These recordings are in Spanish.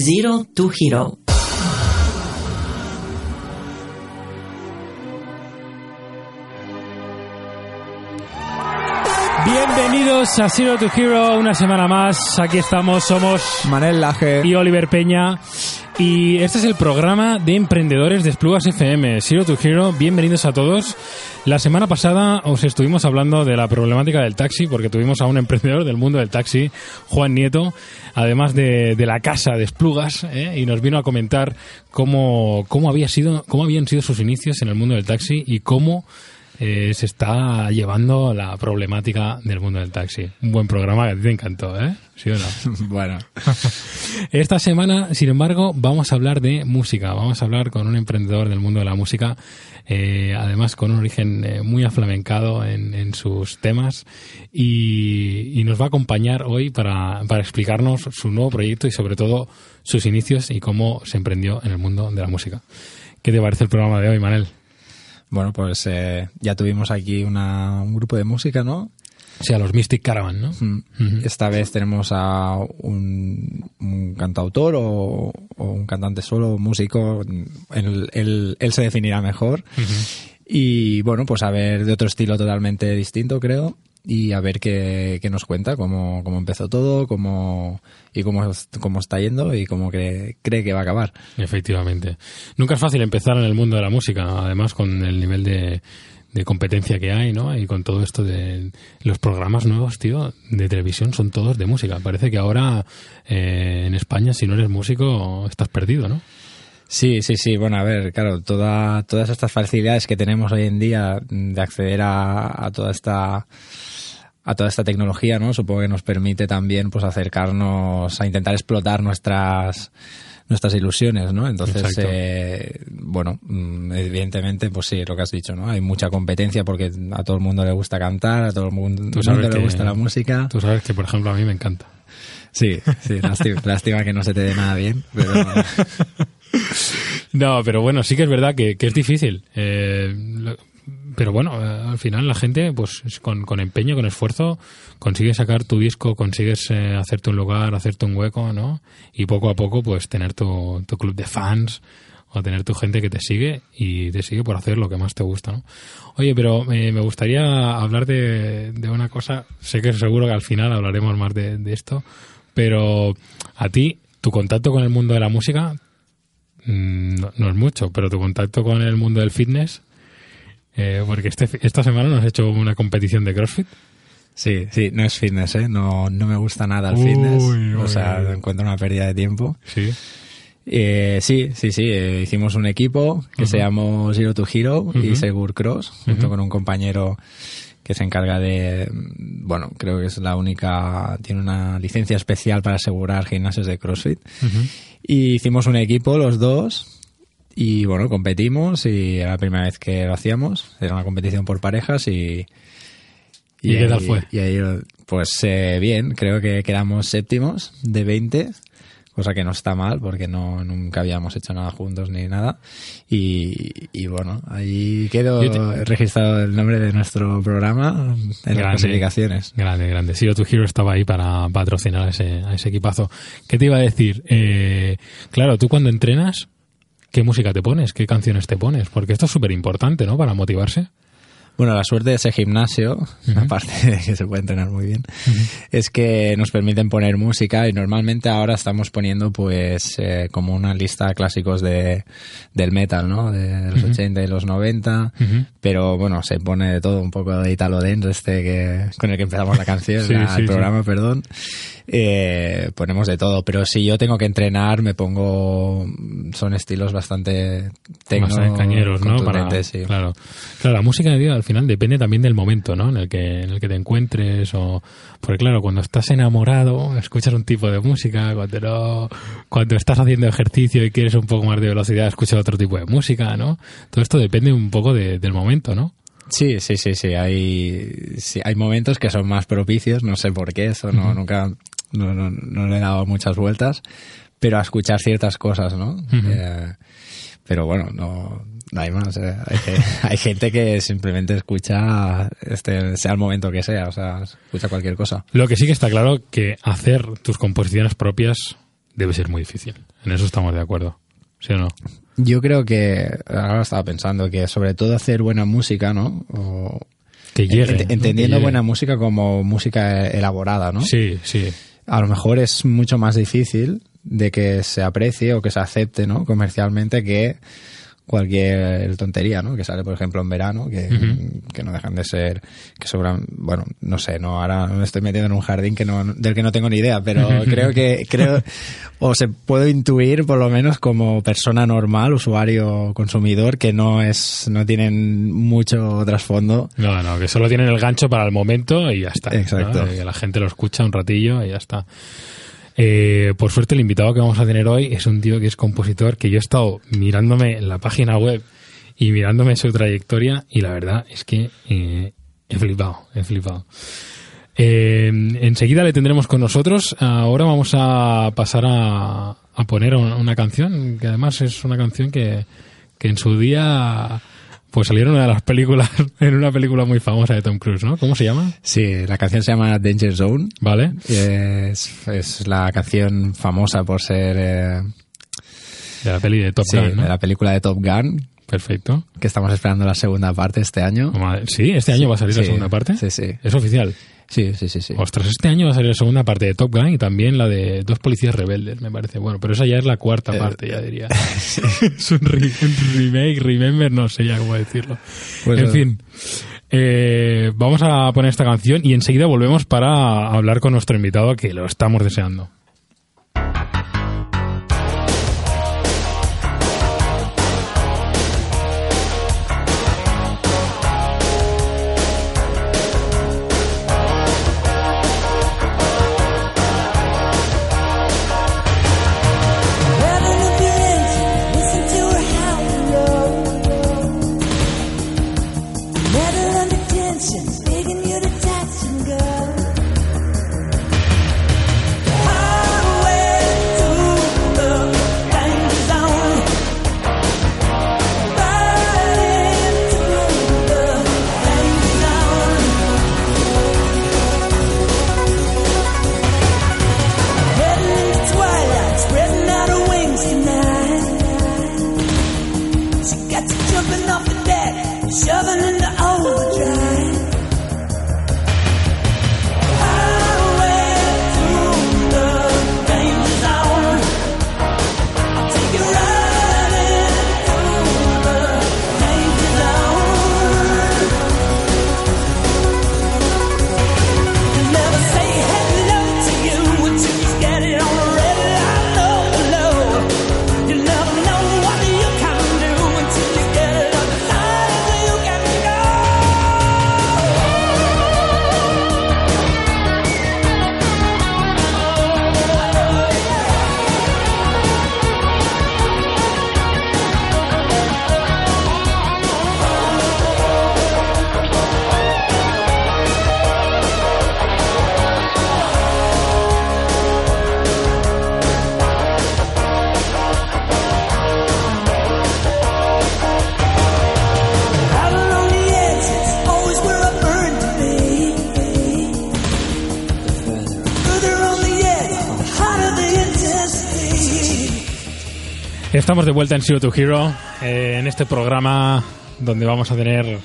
Zero to Hero. Bienvenidos a Zero to Hero, una semana más. Aquí estamos, somos Manel Laje. y Oliver Peña. Y este es el programa de emprendedores de Esplugas FM, Zero to Hero. Bienvenidos a todos. La semana pasada os estuvimos hablando de la problemática del taxi, porque tuvimos a un emprendedor del mundo del taxi, Juan Nieto, además de, de la casa de Esplugas, ¿eh? y nos vino a comentar cómo, cómo, había sido, cómo habían sido sus inicios en el mundo del taxi y cómo eh, se está llevando la problemática del mundo del taxi. Un buen programa que a ti te encantó, ¿eh? ¿Sí o no? Bueno, Esta semana, sin embargo, vamos a hablar de música. Vamos a hablar con un emprendedor del mundo de la música, eh, además con un origen eh, muy aflamencado en, en sus temas y, y nos va a acompañar hoy para, para explicarnos su nuevo proyecto y sobre todo sus inicios y cómo se emprendió en el mundo de la música. ¿Qué te parece el programa de hoy, Manel? Bueno, pues eh, ya tuvimos aquí una, un grupo de música, ¿no? O sea, los Mystic Caravan, ¿no? Mm. Esta vez tenemos a un, un cantautor o, o un cantante solo, músico. Él, él- él se definirá mejor. Y bueno, pues a ver de otro estilo totalmente distinto, creo. Y a ver qué, qué nos cuenta, cómo, cómo empezó todo, cómo, y cómo, cómo está yendo y cómo cree, cree que va a acabar. Efectivamente. Nunca es fácil empezar en el mundo de la música, además con el nivel de, de competencia que hay, ¿no? Y con todo esto de los programas nuevos, tío, de televisión son todos de música. Parece que ahora eh, en España, si no eres músico, estás perdido, ¿no? Sí, sí, sí. Bueno, a ver, claro, toda, todas estas facilidades que tenemos hoy en día de acceder a, a toda esta a toda esta tecnología, ¿no? Supongo que nos permite también, pues, acercarnos a intentar explotar nuestras nuestras ilusiones, ¿no? Entonces, eh, bueno, mm, evidentemente, pues sí, lo que has dicho, ¿no? Hay mucha competencia porque a todo el mundo le gusta cantar, a todo el mundo, Tú sabes mundo le gusta la música. Tú sabes que, por ejemplo, a mí me encanta. Sí, sí, lástima, lástima que no se te dé nada bien, pero No, pero bueno, sí que es verdad que, es difícil. Eh, pero bueno, eh, al final la gente, pues con, empeño, con esfuerzo, consigue sacar tu disco, consigues eh, hacerte un lugar, hacerte un hueco, ¿no? Y poco a poco, pues tener tu, club de fans o tener tu gente que te sigue y te sigue por hacer lo que más te gusta, ¿no? Oye, pero me gustaría hablar de, una cosa, sé que seguro que al final hablaremos más de, esto, pero a ti, tu contacto con el mundo de la música no, no es mucho, pero tu contacto con el mundo del fitness, eh, porque este, esta semana nos has hecho una competición de CrossFit. Sí, sí, no es fitness, ¿eh? No, no me gusta nada el Uy, fitness. uy, o sea, uy. encuentro una pérdida de tiempo. Sí. Eh, sí, sí, sí. eh, hicimos un equipo que se llamó Zero to Hero y. Segur Cross, junto con un compañero que se encarga de, bueno, creo que es la única, tiene una licencia especial para asegurar gimnasios de CrossFit. Y hicimos un equipo, los dos, y bueno, competimos y era la primera vez que lo hacíamos. Era una competición por parejas y... ¿Y qué tal fue? Y ahí, pues eh, bien, creo que quedamos séptimos de 20, cosa que no está mal porque no nunca habíamos hecho nada juntos ni nada. Y, y bueno, ahí quedó te- registrado el nombre de nuestro programa en las clasificaciones. Grande, grande. Zero to Hero estaba ahí para patrocinar a ese, a ese equipazo. ¿Qué te iba a decir? Eh, claro, tú cuando entrenas, ¿qué música te pones? ¿Qué canciones te pones? Porque esto es súper importante, ¿no? Para motivarse. Bueno, la suerte de ese gimnasio, aparte de que se puede entrenar muy bien, es que nos permiten poner música y normalmente ahora estamos poniendo pues eh, como una lista de clásicos de, del metal, ¿no? De los 80 y los 90, Ujú. pero bueno, se pone de todo, un poco de Italo Dance este que, con el que empezamos la canción, Sí, la- sí, el sí. programa, perdón. Eh, ponemos de todo, pero si yo tengo que entrenar me pongo, son estilos bastante tecno, Más cañeros, ¿no? Para, sí. Claro. Claro, la música tío, al final depende también del momento, ¿no? En el que, en el que te encuentres o... Porque claro, cuando estás enamorado, escuchas un tipo de música, cuando no- cuando estás haciendo ejercicio y quieres un poco más de velocidad, escuchas otro tipo de música, ¿no? Todo esto depende un poco de- del momento, ¿no? Sí, sí, sí, sí. Hay, sí, hay momentos que son más propicios, no sé por qué, eso no, nunca, no, no, no le he dado muchas vueltas, pero a escuchar ciertas cosas, ¿no? Eh, pero bueno, no, no hay más. eh. Hay, ge- hay gente que simplemente escucha, este, sea el momento que sea, o sea, escucha cualquier cosa. Lo que sí que está claro que hacer tus composiciones propias debe ser muy difícil. En eso estamos de acuerdo. ¿Sí o no? Yo creo que, ahora estaba pensando, que sobre todo hacer buena música, ¿no? O, que llegue. ent- entendiendo buena música como música elaborada, ¿no? Sí, sí. A lo mejor es mucho más difícil de que se aprecie o que se acepte, ¿no? Comercialmente que cualquier tontería, ¿no? Que sale, por ejemplo, en verano, que, que no dejan de ser, que sobran, bueno, no sé, no, ahora me estoy metiendo en un jardín que no, del que no tengo ni idea, pero creo que, creo, o se puedo intuir por lo menos como persona normal, usuario, consumidor, que no es, no tienen mucho trasfondo. No, no, que solo tienen el gancho para el momento y ya está. ¿no? Exacto. Que la gente lo escucha un ratillo y ya está. Eh, por suerte, el invitado que vamos a tener hoy es un tío que es compositor, que yo he estado mirándome en la página web y mirándome su trayectoria y la verdad es que eh, he flipado, he flipado. Eh, enseguida le tendremos con nosotros. Ahora vamos a pasar a, a poner una, una canción, que además es una canción que, que en su día pues salieron una de las películas, en una película muy famosa de Tom Cruise, ¿no? ¿Cómo se llama? Sí, la canción se llama Danger Zone. ¿Vale? Es, es la canción famosa por ser eh, De la peli de Top sí, Gun, ¿no? de la película de Top Gun, Perfecto. que estamos esperando la segunda parte este año. Sí, este año va a salir la segunda parte. Sí, sí. Es oficial. Sí, sí, sí, sí. Ostras, este año va a salir la segunda parte de Top Gun y también la de Dos Policías Rebeldes, me parece. Bueno, pero esa ya es la cuarta Eh, parte, ya diría. es un, re- un remake, remember, no sé ya cómo decirlo. Pues, en eh, fin, eh, vamos a poner esta canción y enseguida volvemos para hablar con nuestro invitado que lo estamos deseando. Estamos de vuelta en Zero to Hero, eh, en este programa donde vamos a tener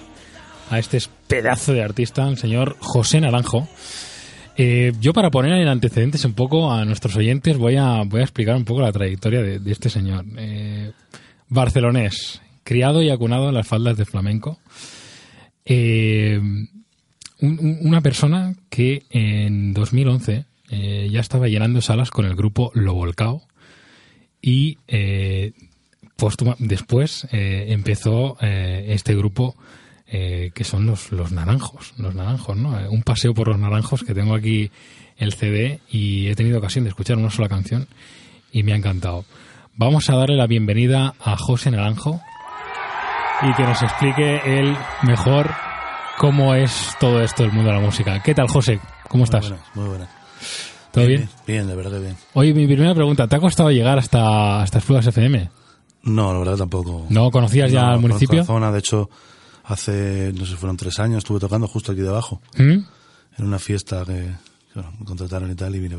a este pedazo de artista, el señor José Naranjo. Eh, yo para poner en antecedentes un poco a nuestros oyentes voy a, voy a explicar un poco la trayectoria de, este señor. Eh, barcelonés, criado y acunado en las faldas de flamenco. Un- un- una persona que en 2011 eh, ya estaba llenando salas con el grupo Lo Volcao y eh, después eh, empezó eh, este grupo que son los, los naranjos, los naranjos, ¿no? Un paseo por los naranjos que tengo aquí el CD y he tenido ocasión de escuchar una sola canción y me ha encantado. Vamos a darle la bienvenida a José Naranjo y que nos explique él mejor cómo es todo esto del mundo de la música. ¿Qué tal, José? ¿Cómo estás? Muy buenas, muy buenas. ¿Todo bien? Bien, de verdad que bien. Oye, mi primera pregunta, ¿te ha costado llegar hasta, hasta Esplugas FM? No, la verdad tampoco. ¿No conocías ya el municipio? la zona, de hecho, hace, no sé, fueron tres años, estuve tocando justo aquí debajo, ¿Mm? en una fiesta que, que, bueno, me contrataron y tal, y vine,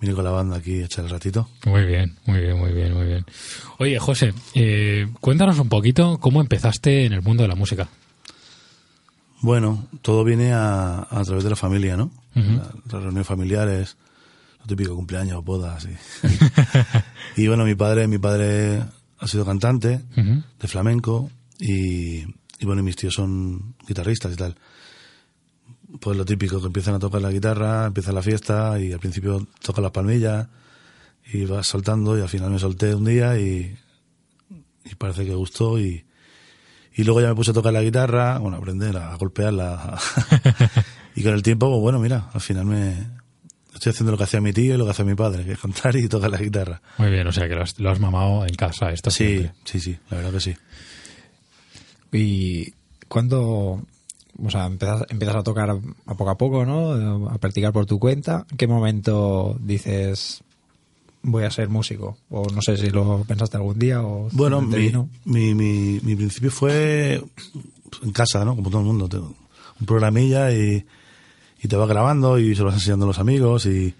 vine con la banda aquí a echar el ratito. Muy bien, muy bien, muy bien, muy bien. Oye, José, eh, cuéntanos un poquito cómo empezaste en el mundo de la música. Bueno, todo viene a, a través de la familia, ¿no? Las reuniones familiares, lo típico cumpleaños, bodas. Y, y bueno, mi padre, mi padre ha sido cantante de flamenco y, y bueno, y mis tíos son guitarristas y tal. Pues lo típico, que empiezan a tocar la guitarra, empieza la fiesta y al principio tocan las palmillas y vas saltando y al final me solté un día y, y parece que gustó y, y luego ya me puse a tocar la guitarra, bueno, a aprender a golpearla. y con el tiempo, pues bueno, mira, al final me estoy haciendo lo que hacía mi tío y lo que hacía mi padre, que es cantar y tocar la guitarra. Muy bien, o sea que lo has, lo has mamado en casa esto Sí, siempre. sí, sí, la verdad que sí. Y cuando, o sea, empiezas, empiezas a tocar a poco a poco, ¿no? A practicar por tu cuenta. ¿En qué momento dices voy a ser músico? O no sé si lo pensaste algún día o Bueno, mi, mi, mi, mi principio fue en casa, ¿no? Como todo el mundo. Un programilla y, y te vas grabando y se lo vas enseñando a los amigos y,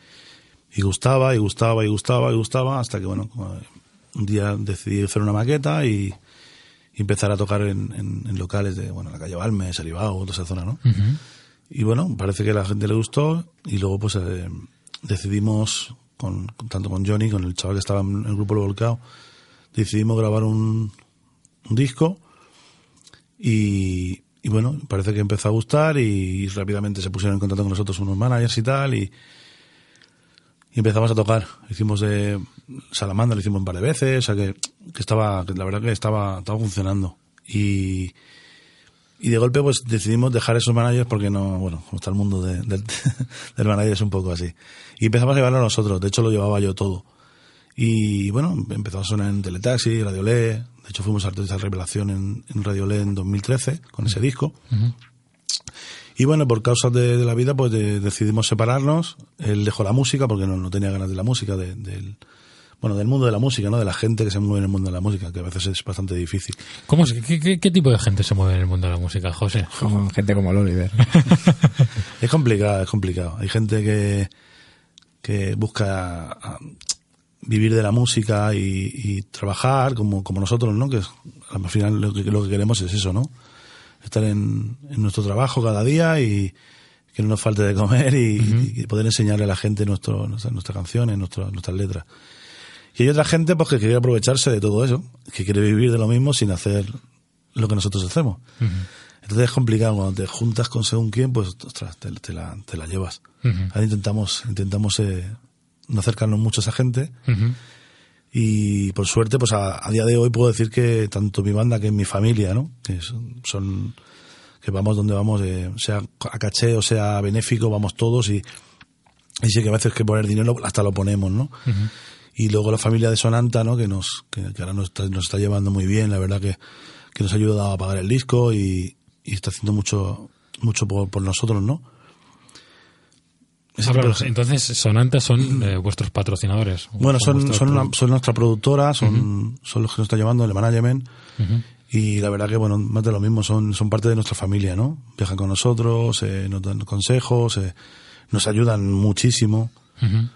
y gustaba y gustaba y gustaba y gustaba hasta que, bueno, eh, un día decidí hacer una maqueta y, y empezar a tocar en, en- en locales de, bueno, la calle Balmes, Salivao, toda esa zona, ¿no? Ujú. Y bueno, parece que a la gente le gustó y luego pues eh, decidimos, con, tanto con Johnny, con el chaval que estaba en el grupo Lo Volcao, decidimos grabar un, disco y, bueno, parece que empezó a gustar y, rápidamente se pusieron en contacto con nosotros unos managers y tal y, y empezamos a tocar. Hicimos de Salamandra, lo hicimos un par de veces, o sea que, estaba, la verdad que estaba, estaba funcionando. Y de golpe pues decidimos dejar esos managers porque no, bueno, como está el mundo de- del, del manager es un poco así. Y empezamos a llevarlo a nosotros, de hecho lo llevaba yo todo. Y bueno, empezó a sonar en Teletaxi, Radio Le, de hecho fuimos artistas de revelación en, en Radio Le en 2013 con ese disco. Y bueno, por causas de, de la vida pues de- decidimos separarnos, él dejó la música porque no, no tenía ganas de la música, de- del, bueno, del mundo de la música, ¿no? De la gente que se mueve en el mundo de la música, que a veces es bastante difícil. ¿Cómo se- qué, qué- qué tipo de gente se mueve en el mundo de la música, José? Como gente como el Oliver. Es complicado, es complicado. Hay gente que, que busca ah, vivir de la música y, y trabajar como, como nosotros, ¿no? Que al final lo que, lo que queremos es eso, ¿no? Estar en, en nuestro trabajo cada día y que no nos falte de comer y, y poder enseñarle a la gente nuestro, nuestras, nuestras canciones, nuestro- nuestras letras. Y hay otra gente pues que quiere aprovecharse de todo eso, que quiere vivir de lo mismo sin hacer lo que nosotros hacemos. Entonces es complicado, cuando te juntas con según quién, pues ostras, te, te la, te la llevas. Ujú. Ahora intentamos, intentamos eh, no acercarnos mucho a esa gente y por suerte, pues a, a día de hoy puedo decir que tanto mi banda que mi familia, ¿no? Que son, son- que vamos donde vamos, eh, sea a caché o sea benéfico, vamos todos y, y sí que a veces que poner dinero hasta lo ponemos, ¿no? Y luego la familia de Sonanta, ¿no? Que nos, que, que ahora nos está, nos está llevando muy bien, la verdad que, que nos ha ayudado a pagar el disco y, y está haciendo mucho, mucho por, por nosotros, ¿no? Háblanos, gente. entonces, Sonanta son eh, vuestros patrocinadores. Bueno, son, son, una- produ- son nuestra productora, son, son los que nos están llevando, el management. Ujú. Y la verdad que, bueno, más de lo mismo, son, son parte de nuestra familia, ¿no? Viajan con nosotros, eh, nos dan consejos, eh, nos ayudan muchísimo. Ujú.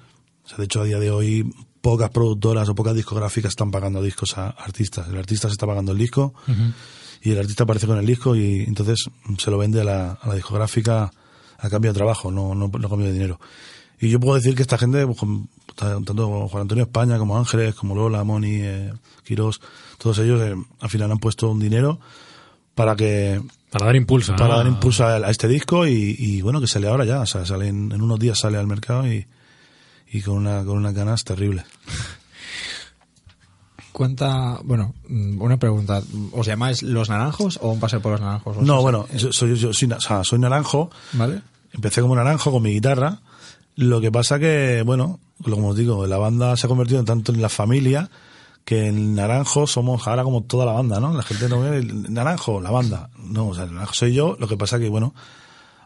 O sea, de hecho, a día de hoy, pocas productoras o pocas discográficas están pagando discos a artistas. El artista se está pagando el disco y el artista aparece con el disco y entonces se lo vende a la, a la discográfica a cambio de trabajo, no, no, no a cambio de dinero. Y yo puedo decir que esta gente, pues, tanto Juan Antonio España como Ángeles, como Lola, Moni, eh, Quirós, todos ellos eh, al final han puesto un dinero para que Para dar impulso. ¿no? para dar impulso a, a este disco y, y, bueno que sale ahora ya o sea sale en, en unos días sale al mercado y, y con una con unas ganas terribles Cuenta, bueno, mm, una pregunta. ¿Os llamáis Los Naranjos o un paseo por los Naranjos? no bueno soy yo soy, o sea, soy naranjo ¿Vale? empecé como naranjo con mi guitarra lo que pasa que bueno como os digo la banda se ha convertido en tanto en la familia que en naranjo somos ahora como toda la banda no la gente no ve el naranjo la banda no o sea el naranjo soy yo lo que pasa que bueno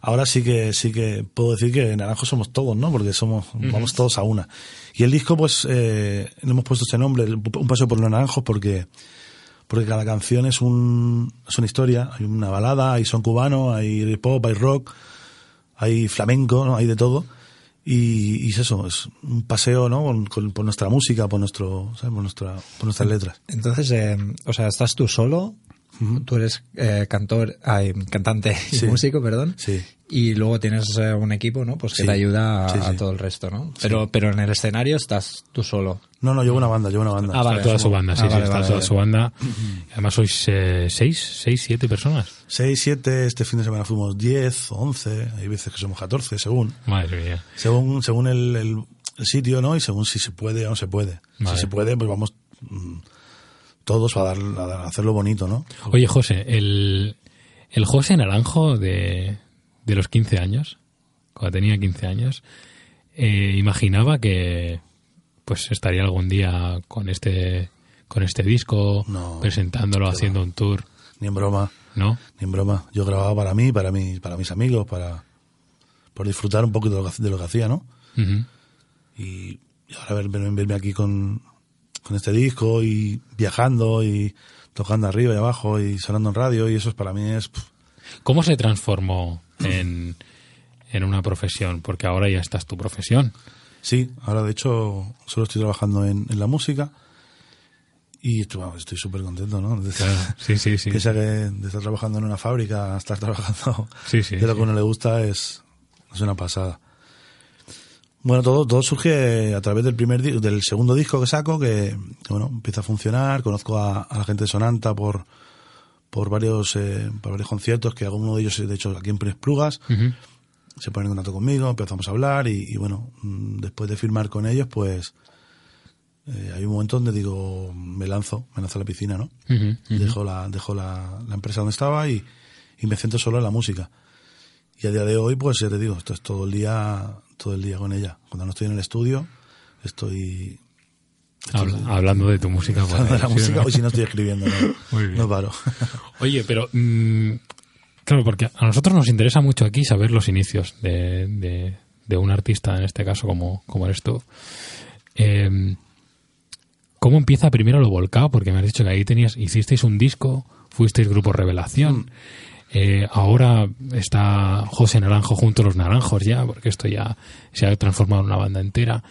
ahora sí que sí que puedo decir que naranjo somos todos no porque somos vamos todos a una y el disco pues eh, le hemos puesto este nombre un paseo por los naranjos porque porque cada canción es un es una historia hay una balada hay son cubano hay pop hay rock hay flamenco, ¿no? hay de todo. Y, y es eso, es un paseo, ¿no? Con- con- por nuestra música, por nuestro, ¿sabes? Por nuestra, por nuestras letras. Entonces, eh, o sea, estás tú solo, tú eres eh, cantor, ay, cantante y Sí. músico, perdón. Sí. Y luego tienes eh, un equipo, ¿no? Pues que Sí. te ayuda a, Sí, sí. a todo el resto, ¿no? Pero, pero en el escenario estás tú solo. No, no, llevo una banda, llevo una banda. Ah, vale. Está toda su banda, sí, Ah, sí, vale, está vale, toda su banda. Además sois eh, seis, seis, siete personas. Seis, siete, este fin de semana fuimos 10, 11, hay veces que somos 14, según. Madre mía. Según, según el, el- el sitio, ¿no? Y según si se puede o no se puede. Vale. Si se puede, pues vamos mm, todos a, dar, a hacerlo bonito, ¿no? Oye, José, el, el José Naranjo de, de los 15 años, cuando tenía 15 años, eh, imaginaba que pues estaría algún día con este con este disco, No, presentándolo, haciendo va. un tour, Ni en broma, ¿no? ni en broma. Yo grababa para mí, para mí, para mis amigos, para por disfrutar un poquito de lo que, de lo que hacía, ¿no? Y, y ahora ver- verme aquí con, con este disco y viajando y tocando arriba y abajo y sonando en radio y eso es para mí es ¿Cómo se transformó en, en una profesión? Porque ahora ya estás tu profesión. Sí, ahora de hecho solo estoy trabajando en, en la música y estoy súper contento, ¿no? De, Sí, sí, sí. que sea que de estar trabajando en una fábrica a estar trabajando Sí, sí, de lo que uno le gusta es, es una pasada. Bueno, todo, todo surge a través del primer del segundo disco que saco, que, que, bueno, empieza a funcionar, conozco a, a la gente de Sonanta por, por varios, eh, por varios conciertos, que alguno de ellos, de hecho, aquí en Plugas, Ujú. se ponen en contacto conmigo, empezamos a hablar y, y bueno, mm, después de firmar con ellos, pues eh, hay un momento donde digo, me lanzo, me lanzo a la piscina, ¿no? Dejo, la, dejo la, la empresa donde estaba y, y me centro solo en la música. Y a día de hoy, pues ya te digo, esto es todo el día, todo el día con ella. Cuando no estoy en el estudio, estoy Habla- hablando de tu música. hablando de la música o si no estoy escribiendo, no, no paro. Oye, pero mm, claro, porque a nosotros nos interesa mucho aquí saber los inicios de, de- de un artista, en este caso como, como eres tú. Eh, ¿Cómo empieza primero lo volcado? Porque me has dicho que ahí tenías, hicisteis un disco, fuisteis grupo Revelación. Eh, ahora está José Naranjo junto a los Naranjos ya, porque esto ya se ha transformado en una banda entera.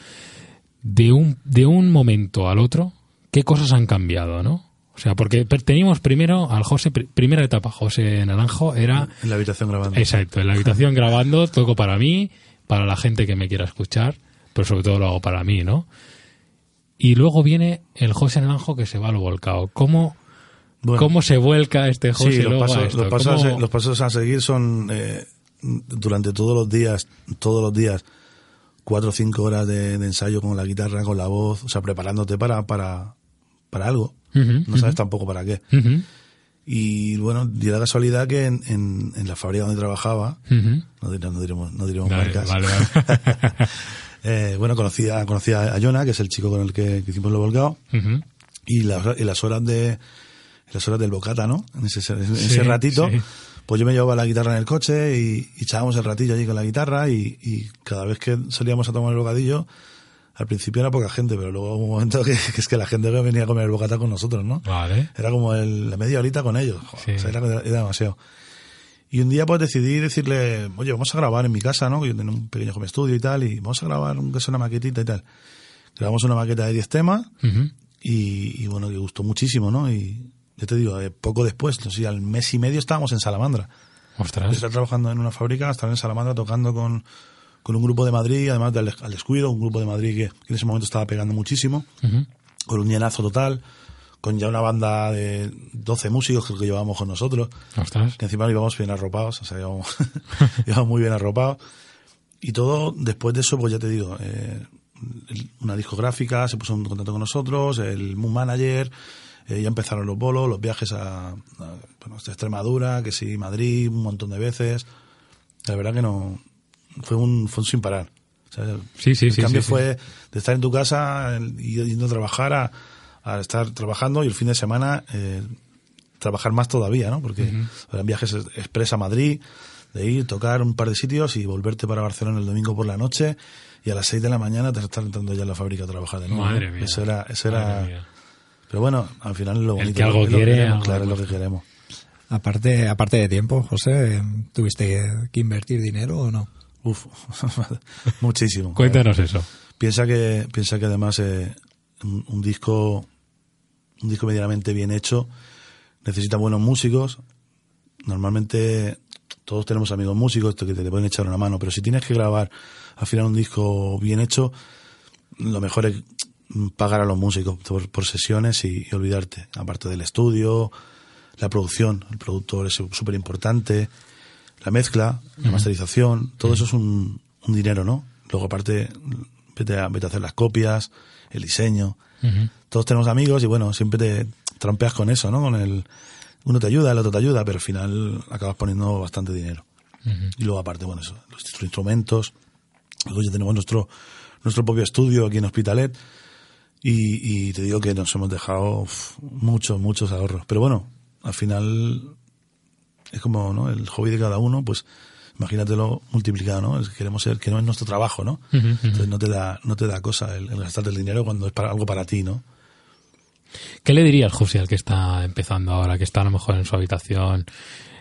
De un, de un momento al otro, ¿qué cosas han cambiado, no? O sea, porque teníamos primero al José, pri- primera etapa, José Naranjo era En la habitación grabando. Exacto, en la habitación grabando, toco para mí, para la gente que me quiera escuchar, pero sobre todo lo hago para mí, ¿no? Y luego viene el José Naranjo que se va al volcado. ¿Cómo, Bueno. cómo se vuelca este José Sí, los a pasos, los, pasos a, ¿Cómo- se- los pasos a seguir son eh, durante todos los días, todos los días, cuatro o cinco horas de, de ensayo con la guitarra, con la voz, o sea, preparándote para, para, para algo. No sabes tampoco para qué. Y bueno, dio la casualidad que en, en, en la fábrica donde trabajaba, no, diremos, no diremos, no diremos Vale, marcas, vale, vale. eh, bueno, conocía, conocía a Jonah, que es el chico con el que, que hicimos lo volcado, y las, y las horas de las horas del bocata, ¿no? En ese, en Sí, ese ratito, sí. pues yo me llevaba la guitarra en el coche y, y echábamos el ratillo allí con la guitarra y, y cada vez que salíamos a tomar el bocadillo, al principio era poca gente, pero luego hubo un momento que, que es que la gente venía a comer el bocata con nosotros, ¿no? Vale. Era como el, la media horita con ellos, joder, Sí. o sea, era, era demasiado. Y un día pues decidí decirle, oye, vamos a grabar en mi casa, ¿no? Que yo tenía un pequeño home studio y tal, y vamos a grabar sea una maquetita y tal. Grabamos una maqueta de 10 temas Ujú. y, y bueno, que gustó muchísimo, ¿no? Y ya te digo, eh, poco después, no sé, al mes y medio estábamos en Salamandra. De Ostras. estar trabajando en una fábrica, estar en Salamandra tocando con, con un grupo de Madrid, además del al descuido, un grupo de Madrid que, que en ese momento estaba pegando muchísimo, con un llenazo total, con ya una banda de 12 músicos que llevábamos con nosotros, Ostras. que encima íbamos bien arropados, o sea, íbamos, íbamos muy bien arropados. Y todo, después de eso, pues ya te digo, eh, una discográfica se puso en contacto con nosotros, el Moon Manager, eh, ya empezaron los bolos, los viajes a, a, bueno, Extremadura, que sí, Madrid, un montón de veces. La verdad que no, fue un, fue un sin parar. O sea, Sí, sí, el sí, cambio fue de estar en tu casa y yendo a trabajar a, a estar trabajando y el fin de semana eh, trabajar más todavía, ¿no? Porque eran viajes express a Madrid, de ir, tocar un par de sitios y volverte para Barcelona el domingo por la noche y a las 6 de la mañana te estar entrando ya en la fábrica a trabajar de nuevo. Madre mía. Eso era, eso Madre era, mía. Pero bueno, al final es lo El bonito. que algo es lo quiere, queremos, algo claro, es lo que queremos. Aparte, aparte de tiempo, José, ¿tuviste que invertir dinero o no? uf, muchísimo. Cuéntanos eso. Piensa que, piensa que además eh, un, un disco, un disco medianamente bien hecho necesita buenos músicos. Normalmente todos tenemos amigos músicos que te pueden echar una mano, pero si tienes que grabar al final un disco bien hecho, lo mejor es pagar a los músicos por, por sesiones y, y olvidarte. Aparte del estudio, la producción, el productor es súper importante, la mezcla, la masterización, todo eso es un, un dinero, ¿no? Luego aparte, vete a, vete a hacer las copias, el diseño. Todos tenemos amigos y bueno, siempre te trampeas con eso, ¿no? Con el, uno te ayuda, el otro te ayuda, pero al final acabas poniendo bastante dinero. Y luego aparte, bueno, eso, los instrumentos. Luego ya tenemos nuestro, nuestro propio estudio aquí en Hospitalet. Y, y te digo que nos hemos dejado uf, muchos, muchos ahorros. Pero bueno, al final es como ¿no? el hobby de cada uno, pues imagínatelo multiplicado, ¿no? Es que queremos ser, que no es nuestro trabajo, ¿no? Entonces no te da, no te da cosa el, el gastarte el dinero cuando es para algo para ti, ¿no? ¿Qué le dirías, José, al que está empezando ahora, que está a lo mejor en su habitación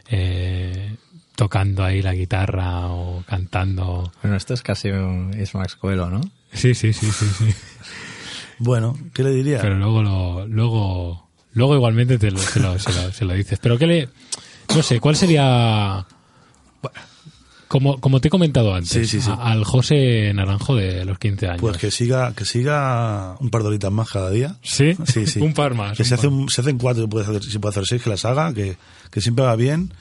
eh, tocando ahí la guitarra o cantando? Bueno, esto es casi un, es Max Coelho, ¿no? Sí, sí, sí, sí, sí. Bueno, ¿qué le diría? Pero luego lo, luego, luego igualmente te lo, se, lo, se, lo, se lo dices. Pero qué le, no sé, ¿cuál sería, como, como te he comentado antes, Sí, sí, sí. a- al José Naranjo de los 15 años? Pues que siga, que siga un par de horitas más cada día. ¿Sí? Sí, sí. un par más. Que si, hace un- si hacen cuatro, si puede hacer, si puede hacer seis, que las haga, que, que siempre va bien,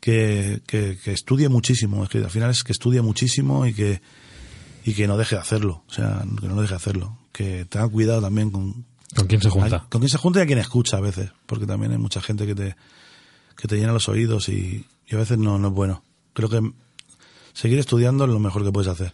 que, que, que estudie muchísimo. Es que al final es que estudie muchísimo y que, y que no deje de hacerlo. O sea, que no deje de hacerlo. Que tenga cuidado también con, ¿Con quién se junta? con quién se junta y a quién escucha a veces. Porque también hay mucha gente que te, que te llena los oídos y, y a veces no, no es bueno. Creo que seguir estudiando es lo mejor que puedes hacer.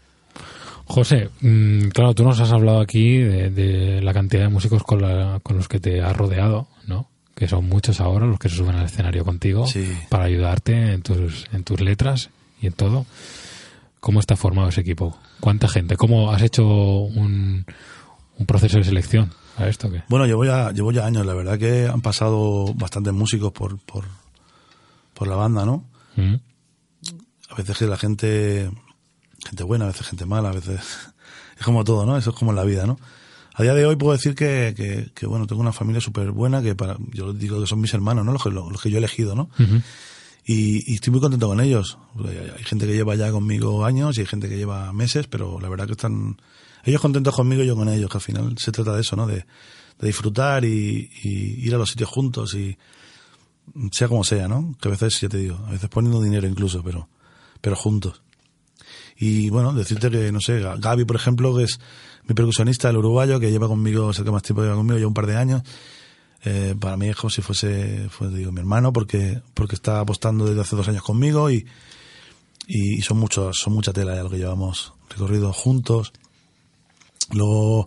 José, mm, claro, tú nos has hablado aquí de, de la cantidad de músicos con, la- con los que te has rodeado, ¿no? Que son muchos ahora los que se suben al escenario contigo Sí. para ayudarte en tus, en tus letras y en todo. ¿Cómo está formado ese equipo? ¿Cuánta gente? ¿Cómo has hecho un, un proceso de selección a esto? ¿qué? Bueno, llevo ya, llevo ya años, la verdad que han pasado bastantes músicos por, por, por la banda, ¿no? ¿Mm? A veces que la gente, gente buena, a veces gente mala, a veces es como todo, ¿no? Eso es como en la vida, ¿no? A día de hoy puedo decir que, que, que, bueno, tengo una familia súper buena, que para, yo digo que son mis hermanos, ¿no? Los que, los que yo he elegido, ¿no? Ujú. Y, y estoy muy contento con ellos. Hay, hay gente que lleva ya conmigo años y hay gente que lleva meses, pero la verdad que están ellos contentos conmigo y yo con ellos, que al final se trata de eso, ¿no? De, de disfrutar y, y ir a los sitios juntos y sea como sea, ¿no? Que a veces, ya te digo, a veces poniendo dinero incluso, pero, pero juntos. Y bueno, decirte que, no sé, Gaby, por ejemplo, que es mi percusionista, el uruguayo, que lleva conmigo, es el que más tiempo lleva conmigo, ya un par de años. Eh, para es como si fuese, fuese, digo, mi hermano, porque, porque está apostando desde hace dos años conmigo y, y son muchos, son mucha tela ya lo que llevamos recorrido juntos. Luego,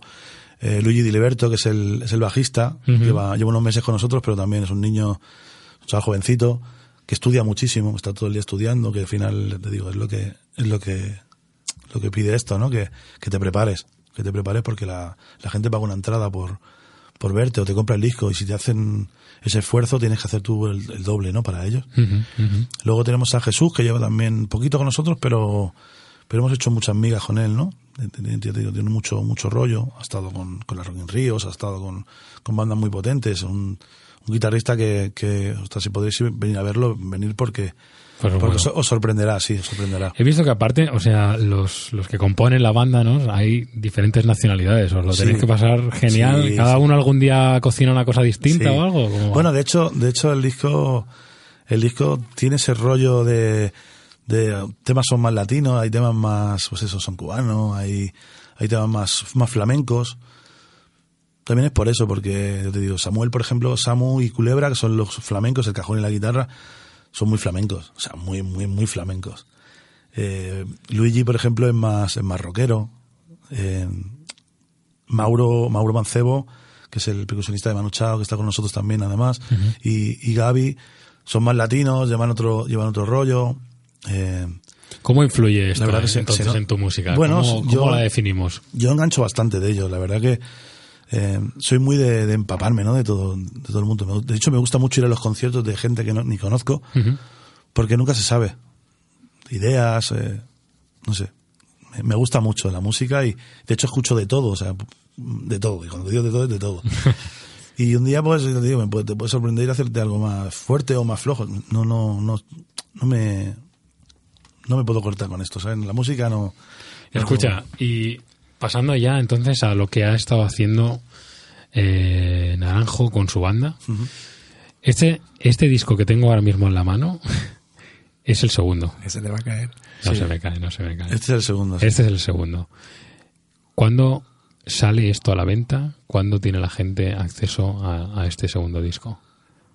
eh, Luigi Diliberto, que es el, es el bajista, Ujú. lleva, lleva unos meses con nosotros, pero también es un niño, un chaval jovencito, que estudia muchísimo, está todo el día estudiando, que al final, te digo, es lo que, es lo que, lo que pide esto, ¿no? Que, que te prepares, que te prepares porque la, la gente paga una entrada por, por verte o te compra el disco y si te hacen ese esfuerzo tienes que hacer tú el, el doble, ¿no? Para ellos. Luego tenemos a Jesús, que lleva también poquito con nosotros, pero, pero hemos hecho muchas migas con él, ¿no? Tiene, tiene- tiene mucho, mucho rollo. Ha estado con, con la Rock in Ríos, ha estado con, con bandas muy potentes. Un, un guitarrista que, que hasta si podéis venir a verlo, venir porque, Pues porque bueno. os, sorprenderá, sí, os sorprenderá. He visto que aparte, o sea, los, los que componen la banda, ¿no? Hay diferentes nacionalidades, os lo Sí. tenéis que pasar genial. Sí, Cada sí. uno algún día cocina una cosa distinta o algo. Bueno, de hecho, de hecho el disco, el disco tiene ese rollo de, de temas son más latinos, hay temas más, pues eso, son cubanos, hay, hay temas más, más flamencos. También es por eso, porque yo te digo, Samuel, por ejemplo, Samu y Culebra, que son los flamencos, el cajón y la guitarra, son muy flamencos, o sea, muy, muy, muy flamencos. Eh, Luigi, por ejemplo, es más, es más rockero. Eh, Mauro, Mauro Mancebo, que es el percusionista de Manu Chao, que está con nosotros también, además, y, y Gaby, son más latinos, llevan otro, llevan otro rollo. Eh, ¿Cómo influye esto La verdad que se- entonces se en tu música? Bueno, ¿Cómo, cómo yo- la definimos? yo engancho bastante de ellos, la verdad que eh, soy muy de, de empaparme, ¿no? De todo, de todo el mundo. De hecho, me gusta mucho ir a los conciertos de gente que no, ni conozco, Ujú. porque nunca se sabe. Ideas, eh, no sé, me, me gusta mucho la música y de hecho escucho de todo, o sea, de todo, y cuando digo de todo es de todo. y un día pues te digo, te puede sorprender y hacerte algo más fuerte o más flojo. No, no, no, no me, no me puedo cortar con esto, ¿sabes? La música no. Escucha, y pasando ya entonces a lo que ha estado haciendo eh, Naranjo con su banda. Este, este disco que tengo ahora mismo en la mano es el segundo. Ese te va a caer. No Sí. se me cae, no se me cae. Este es el segundo. sí. Este es el segundo. ¿Cuándo sale esto a la venta? ¿Cuándo tiene la gente acceso a, a este segundo disco?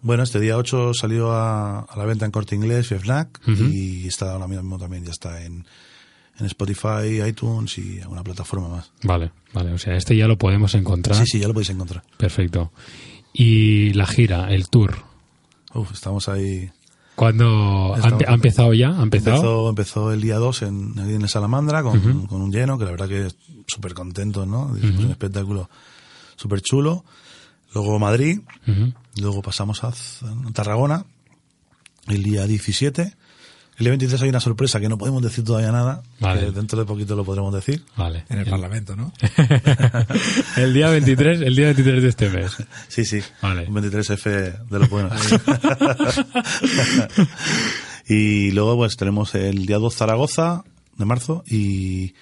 Bueno, este día 8 salió a, a la venta en Corte Inglés y FNAC y está ahora mismo también, ya está en, en Spotify, iTunes y alguna plataforma más. Vale, vale. O sea, este ya lo podemos encontrar. Sí, sí, ya lo podéis encontrar. Perfecto. Y la gira, el tour. Uf, estamos ahí. ¿Cuándo ha, Estamos- ha empezado ya? ¿Ha empezado? Empezó, empezó el día 2 en, en el Salamandra con, con un lleno, que la verdad que súper contentos, ¿no? Hicimos un espectáculo súper chulo. Luego Madrid, Ujú. luego pasamos a Tarragona el día 17. El día 23 hay una sorpresa que no podemos decir todavía nada. Vale. que dentro de poquito lo podremos decir. Vale. En el Parlamento, ¿no? el día 23, el día 23 de este mes. Sí, sí. Vale. Un 23F de los buenos. y luego pues tenemos el día 2 Zaragoza de marzo y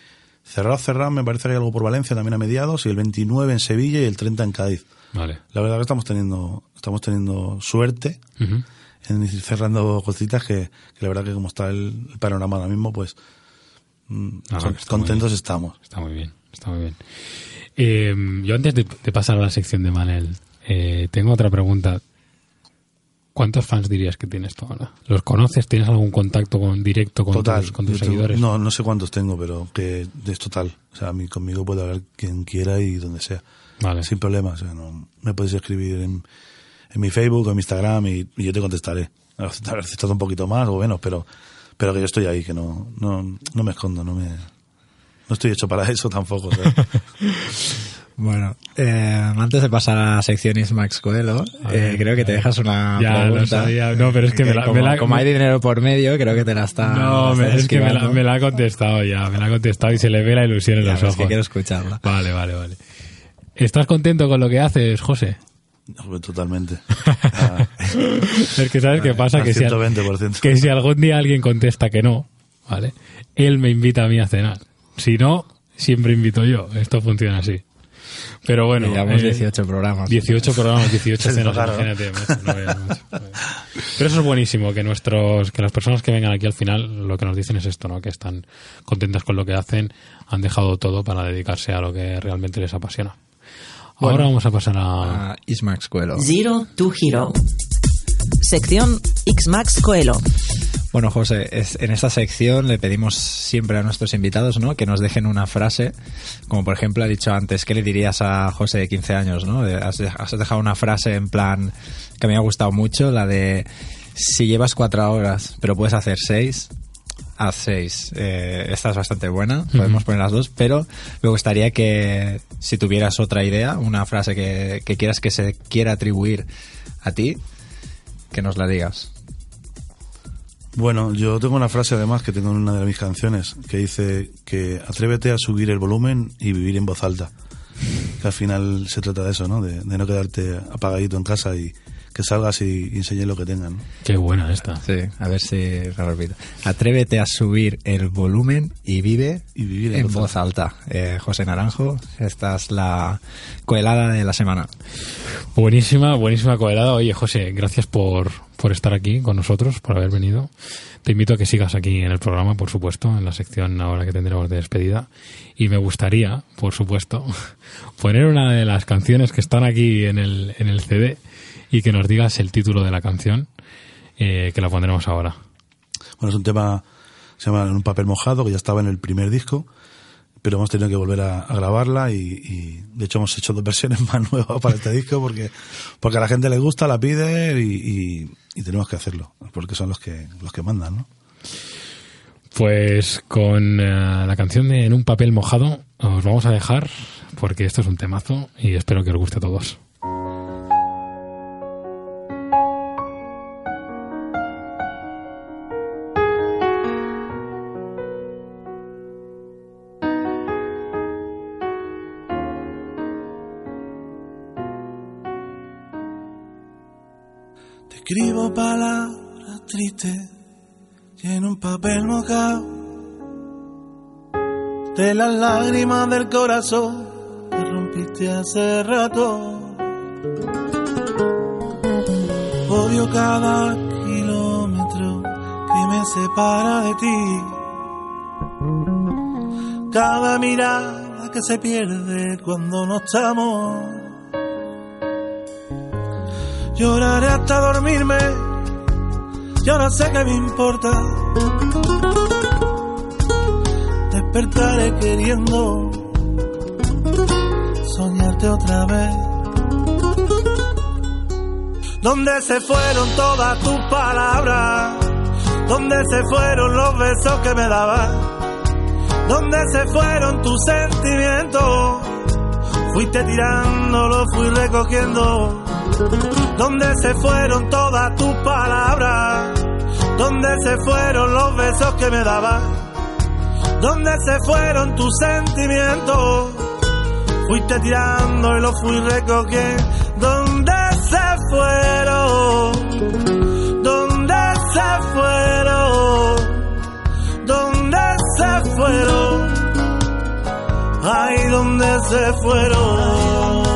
cerrado, cerrado, me parece que hay algo por Valencia también a mediados y el 29 en Sevilla y el 30 en Cádiz. Vale. La verdad que estamos teniendo, estamos teniendo suerte Ujú. En ir cerrando cositas que, que la verdad que como está el, el panorama ahora mismo, pues mm, Ah, está contentos estamos. Está muy bien, está muy bien. Eh, yo antes de, de pasar a la sección de Manel, eh, tengo otra pregunta. ¿Cuántos fans dirías que tienes tú ahora? ¿Los conoces? ¿Tienes algún contacto con, directo con total. tus, con tus seguidores? No, no sé cuántos tengo, pero que es total. O sea, a mí, conmigo puede hablar quien quiera y donde sea. Vale. Sin problema. O sea, no, me puedes escribir en, en mi Facebook o en mi Instagram y, y yo te contestaré. A veces a veces tarda un poquito más o menos, pero, pero que yo estoy ahí, que no, no, no me escondo, no me, no estoy hecho para eso tampoco. ¿sabes? Bueno, eh, antes de pasar a la sección Ismax Coelho, eh, creo que te dejas una Ya, lo pregunta. sabía. No, pero es que me la- como, me la- como hay dinero por medio, creo que te la está. No, la es que me la, esquivando. me la ha contestado ya, me la ha contestado y se le ve la ilusión en Ya, los es ojos. que quiero escucharla. Vale, vale, vale. ¿Estás contento con lo que haces, José? Totalmente. Ah, Es que sabes qué pasa, al que si, al- 120%. que si algún día alguien contesta que no, ¿vale? Él me invita a mí a cenar. Si no, siempre invito yo. Esto funciona así. Pero bueno. Llevamos eh, 18 programas. 18 programas, 18 Se cenas, imagínate. no. Pero eso es buenísimo, que nuestros, que las personas que vengan aquí al final lo que nos dicen es esto, ¿no? Que están contentas con lo que hacen, han dejado todo para dedicarse a lo que realmente les apasiona. Ahora vamos a pasar a... a Ismax Coelho. Zero to Hero. Sección X-Max Coelho. Bueno, José, es- en esta sección le pedimos siempre a nuestros invitados ¿no? que nos dejen una frase, como por ejemplo ha dicho antes, ¿qué le dirías a José de 15 años? ¿no? Has, has dejado una frase en plan que me ha gustado mucho, la de si llevas cuatro horas pero puedes hacer seis, haz seis. Eh, esta es bastante buena, podemos poner las dos, pero me gustaría que si tuvieras otra idea, una frase que, que quieras que se quiera atribuir a ti, que nos la digas. Bueno, yo tengo una frase además que tengo en una de mis canciones que dice que atrévete a subir el volumen y vivir en voz alta. Que al final se trata de eso, ¿no? De, de no quedarte apagadito en casa y que salgas y, y enseñes lo que tengan. ¿no? Qué buena esta. Sí, a ver si repito. Atrévete a subir el volumen y vive Y vivir en voz alta. Eh, José Naranjo, esta es la coelada de la semana. Buenísima, buenísima coelada. Oye, José, gracias por, por estar aquí con nosotros, por haber venido. Te invito a que sigas aquí en el programa, por supuesto, en la sección ahora que tendremos de despedida. Y me gustaría, por supuesto, poner una de las canciones que están aquí en el, en el CD y que nos digas el título de la canción, eh, que la pondremos ahora. Bueno, es un tema, se llama En un papel mojado, que ya estaba en el primer disco, pero hemos tenido que volver a, a grabarla y, y, de hecho hemos hecho dos versiones más nuevas para este disco porque, porque a la gente le gusta, la pide y, y- y tenemos que hacerlo, porque son los que, los que mandan, ¿no? Pues con eh, la canción de En un papel mojado os vamos a dejar porque esto es un temazo y espero que os guste a todos. Escribo palabras tristes en un papel mojado de las lágrimas del corazón que rompiste hace rato. Odio cada kilómetro que me separa de ti. Cada mirada que se pierde cuando no estamos. Lloraré hasta dormirme, yo no sé qué me importa. Despertaré queriendo soñarte otra vez. ¿Dónde se fueron todas tus palabras? ¿Dónde se fueron los besos que me dabas? ¿Dónde se fueron tus sentimientos? Fuiste tirando, lo fui recogiendo. ¿Dónde se fueron todas tus palabras? ¿Dónde se fueron los besos que me dabas? ¿Dónde se fueron tus sentimientos? Fuiste tirando y lo fui recogiendo. ¿Dónde se fueron? ¿Dónde se fueron? ¿Dónde se fueron? Ay, ¿dónde se fueron?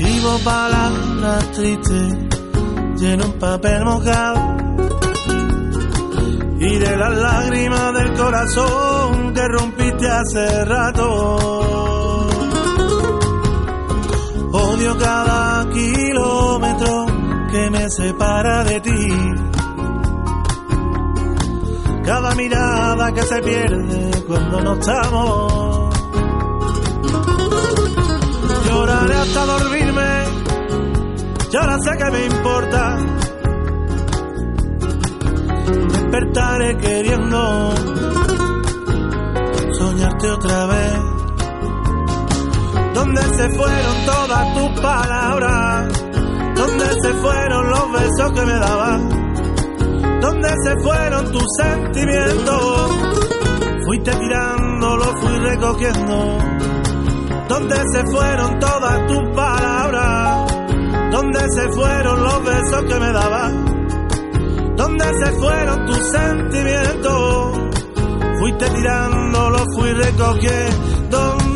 Escribo palabras tristes lleno un papel mojado y de las lágrimas del corazón que rompiste hace rato. Odio cada kilómetro que me separa de ti. Cada mirada que se pierde cuando no estamos. Lloraré hasta dormirme, yo no sé qué me importa. Despertaré queriendo soñarte otra vez. ¿Dónde se fueron todas tus palabras? ¿Dónde se fueron los besos que me dabas? ¿Dónde se fueron tus sentimientos? Fuiste tirando, lo fui recogiendo. ¿Dónde se fueron todas tus palabras? ¿Dónde se fueron los besos que me dabas? ¿Dónde se fueron tus sentimientos? Fuiste tirando, lo fui recogiendo.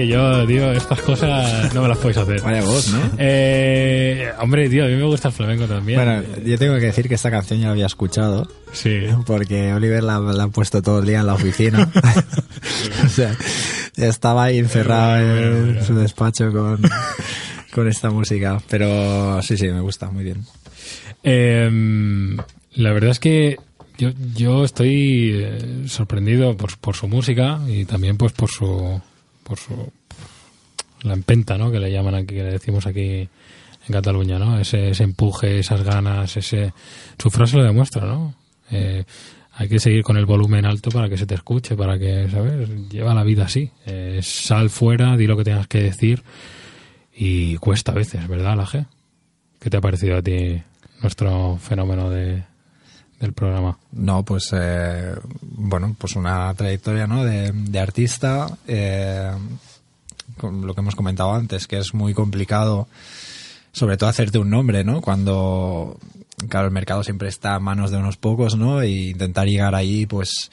Que yo, tío, estas cosas no me las podéis hacer. Vaya voz, ¿no? Eh, hombre, tío, a mí me gusta el flamenco también. Bueno, yo tengo que decir que esta canción ya la había escuchado. sí. Porque Oliver la, la han puesto todo el día en la oficina. o sea, estaba ahí encerrado en su despacho con, con esta música. Pero sí, sí, me gusta, muy bien. Eh, la verdad es que yo, yo estoy eh, sorprendido por, por su música y también pues por su por su la empenta, ¿no? Que le llaman aquí, que le decimos aquí en Cataluña, ¿no? Ese, empuje, esas ganas, ese su frase lo demuestra, ¿no? Eh, hay que seguir con el volumen alto para que se te escuche, para que, ¿sabes? Lleva la vida así. Eh, sal fuera, di lo que tengas que decir y cuesta a veces, ¿verdad, la G? ¿Qué te ha parecido a ti nuestro fenómeno de, del programa? No, pues eh, bueno, pues una trayectoria ¿no? de, de artista, eh, con lo que hemos comentado antes, que es muy complicado, sobre todo hacerte un nombre, ¿no? Cuando, claro, el mercado siempre está a manos de unos pocos, ¿no? Y intentar llegar ahí, pues